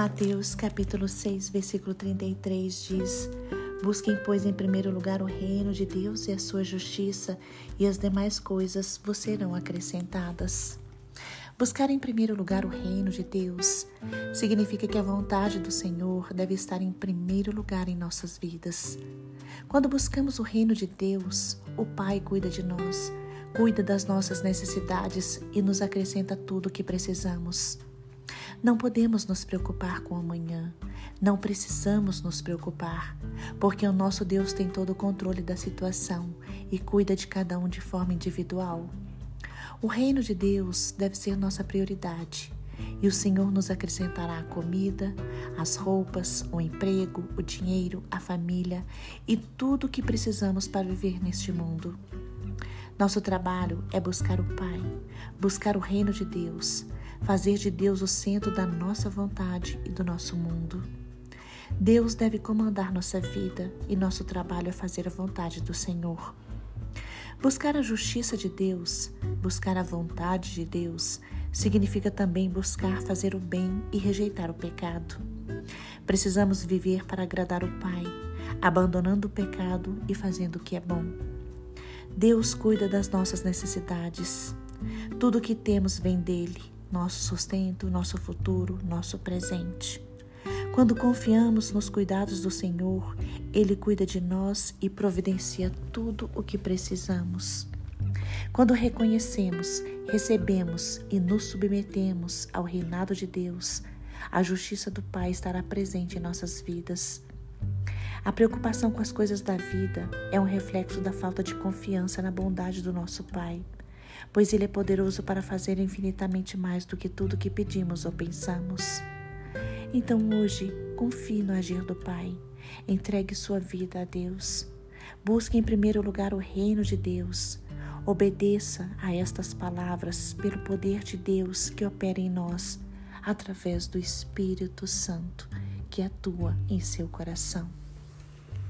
Mateus capítulo 6, versículo 33 diz: Busquem, pois, em primeiro lugar o reino de Deus e a sua justiça, e as demais coisas vos serão acrescentadas. Buscar em primeiro lugar o reino de Deus significa que a vontade do Senhor deve estar em primeiro lugar em nossas vidas. Quando buscamos o reino de Deus, o Pai cuida de nós, cuida das nossas necessidades e nos acrescenta tudo o que precisamos. Não podemos nos preocupar com amanhã, não precisamos nos preocupar, porque o nosso Deus tem todo o controle da situação e cuida de cada um de forma individual. O reino de Deus deve ser nossa prioridade. E o Senhor nos acrescentará a comida, as roupas, o emprego, o dinheiro, a família e tudo o que precisamos para viver neste mundo. Nosso trabalho é buscar o Pai, buscar o reino de Deus, fazer de Deus o centro da nossa vontade e do nosso mundo. Deus deve comandar nossa vida e nosso trabalho é fazer a vontade do Senhor. Buscar a justiça de Deus, buscar a vontade de Deus, significa também buscar fazer o bem e rejeitar o pecado. Precisamos viver para agradar o Pai, abandonando o pecado e fazendo o que é bom. Deus cuida das nossas necessidades. Tudo o que temos vem dele, nosso sustento, nosso futuro, nosso presente. Quando confiamos nos cuidados do Senhor, Ele cuida de nós e providencia tudo o que precisamos. Quando reconhecemos, recebemos e nos submetemos ao reinado de Deus, a justiça do Pai estará presente em nossas vidas. A preocupação com as coisas da vida é um reflexo da falta de confiança na bondade do nosso Pai, pois Ele é poderoso para fazer infinitamente mais do que tudo que pedimos ou pensamos. Então hoje, confie no agir do Pai. Entregue sua vida a Deus. Busque em primeiro lugar o reino de Deus. Obedeça a estas palavras pelo poder de Deus que opera em nós, através do Espírito Santo que atua em seu coração.